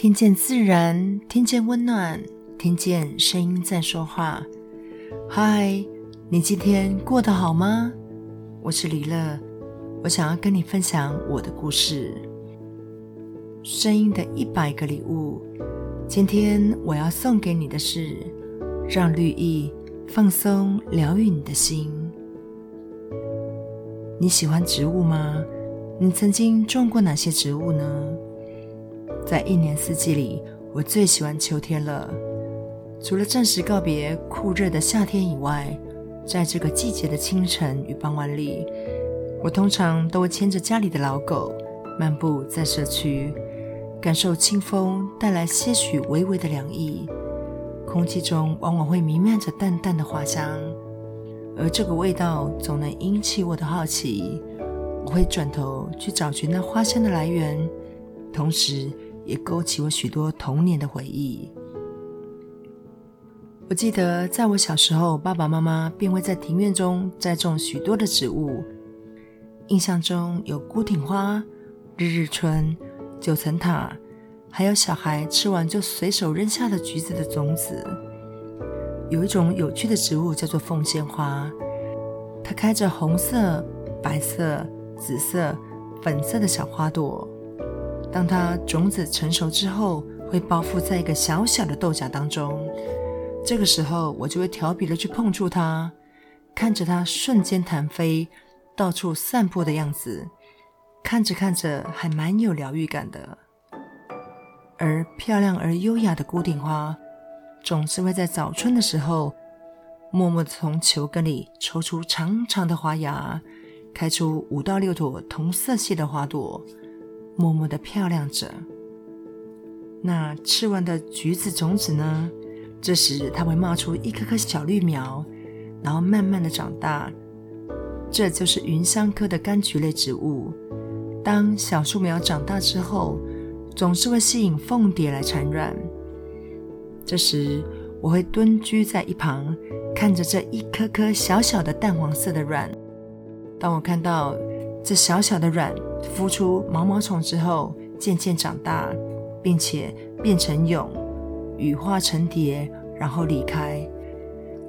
听见自然，听见温暖，听见声音在说话。嗨，你今天过得好吗？我是李乐，我想要跟你分享我的故事。声音的一百个礼物，今天我要送给你的是，让绿意放松疗愈你的心。你喜欢植物吗？你曾经种过哪些植物呢？在一年四季里，我最喜欢秋天了。除了暂时告别酷热的夏天以外，在这个季节的清晨与傍晚里，我通常都会牵着家里的老狗漫步在社区，感受清风带来些许微微的凉意。空气中往往会弥漫着淡淡的花香。而这个味道总能引起我的好奇，我会转头去找寻那花香的来源，同时也勾起我许多童年的回忆。我记得在我小时候，爸爸妈妈便会在庭院中栽种许多的植物，印象中有孤挺花、日日春、九层塔，还有小孩吃完就随手扔下的橘子的种子。有一种有趣的植物叫做凤仙花，它开着红色、白色、紫色、粉色的小花朵。当它种子成熟之后，会包覆在一个小小的豆荚当中。这个时候，我就会调皮的去碰触它，看着它瞬间弹飞、到处散播的样子，看着看着还蛮有疗愈感的。而漂亮而优雅的孤顶花。总是会在早春的时候，默默地从球根里抽出长长的花芽，开出五到六朵同色系的花朵，默默地漂亮着。那吃完的橘子种子呢？这时它会冒出一颗颗小绿苗，然后慢慢地长大。这就是芸香科的柑橘类植物。当小树苗长大之后，总是会吸引凤蝶来产卵。这时，我会蹲居在一旁，看着这一颗颗小小的淡黄色的卵。当我看到这小小的卵孵出毛毛虫之后，渐渐长大，并且变成蛹，羽化成蝶，然后离开，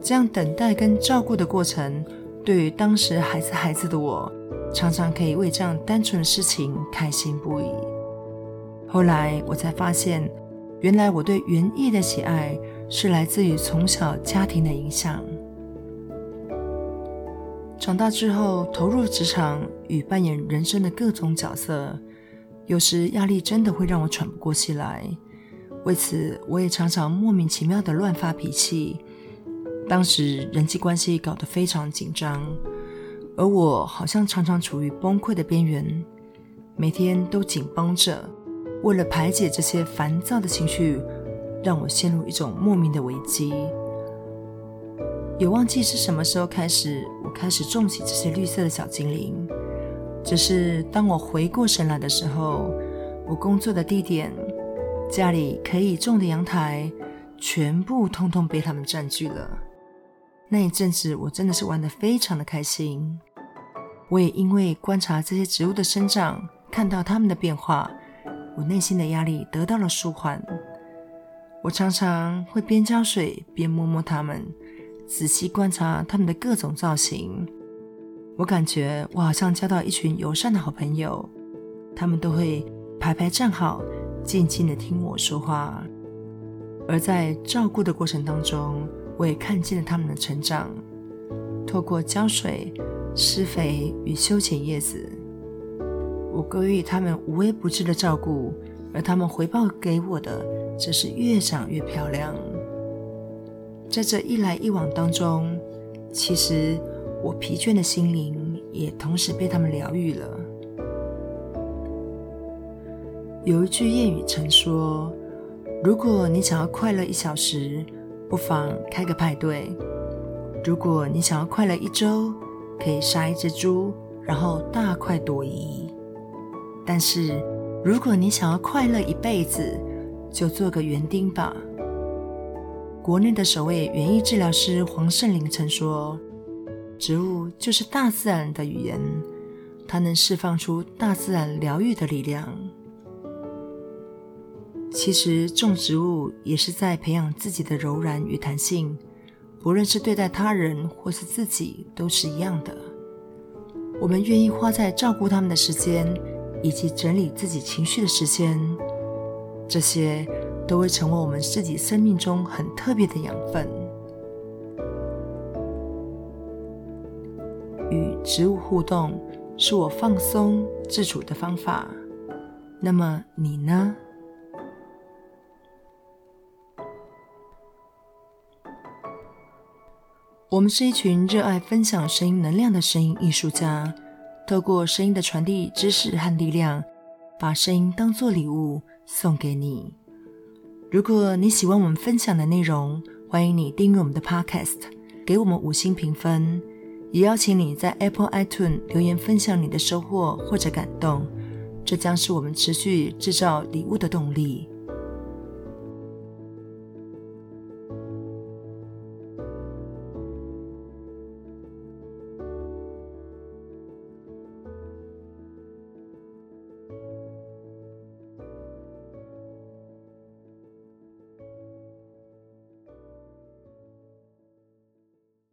这样等待跟照顾的过程，对于当时还是孩子的我，常常可以为这样单纯的事情开心不已。后来我才发现。原来我对园艺的喜爱是来自于从小家庭的影响。长大之后投入职场与扮演人生的各种角色，有时压力真的会让我喘不过气来。为此，我也常常莫名其妙的乱发脾气。当时人际关系搞得非常紧张，而我好像常常处于崩溃的边缘，每天都紧绷着。为了排解这些烦躁的情绪，让我陷入一种莫名的危机。也忘记是什么时候开始，开始种起这些绿色的小精灵。只是当我回过神来的时候，我工作的地点、家里可以种的阳台，全部通通被他们占据了。那一阵子，我真的是玩得非常的开心。我也因为观察这些植物的生长，看到它们的变化。我内心的压力得到了舒缓。我常常会边浇水边摸摸它们，仔细观察他们的各种造型。我感觉我好像交到一群友善的好朋友，他们都会排排站好，静静的听我说话。而在照顾的过程当中，我也看见了他们的成长。透过浇水、施肥与修剪叶子。我给予他们无微不至的照顾，而他们回报给我的则是越长越漂亮。在这一来一往当中，其实我疲倦的心灵也同时被他们疗愈了。有一句谚语曾说：“如果你想要快乐一小时，不妨开个派对；如果你想要快乐一周，可以杀一只猪，然后大快朵颐。”但是，如果你想要快乐一辈子，就做个园丁吧。国内的首位园艺治疗师黄圣林曾说：“植物就是大自然的语言，它能释放出大自然疗愈的力量。”其实种植物也是在培养自己的柔软与弹性，不论是对待他人或是自己，都是一样的。我们愿意花在照顾他们的时间，以及整理自己情绪的时间，这些都会成为我们自己生命中很特别的养分。与植物互动是我放松自处的方法。那么你呢？我们是一群热爱分享声音能量的声音艺术家，透过声音的传递知识和力量，把声音当作礼物送给你。如果你喜欢我们分享的内容，欢迎你订阅我们的 Podcast，给我们五星评分，也邀请你在 Apple iTunes 留言分享你的收获或者感动，这将是我们持续制造礼物的动力。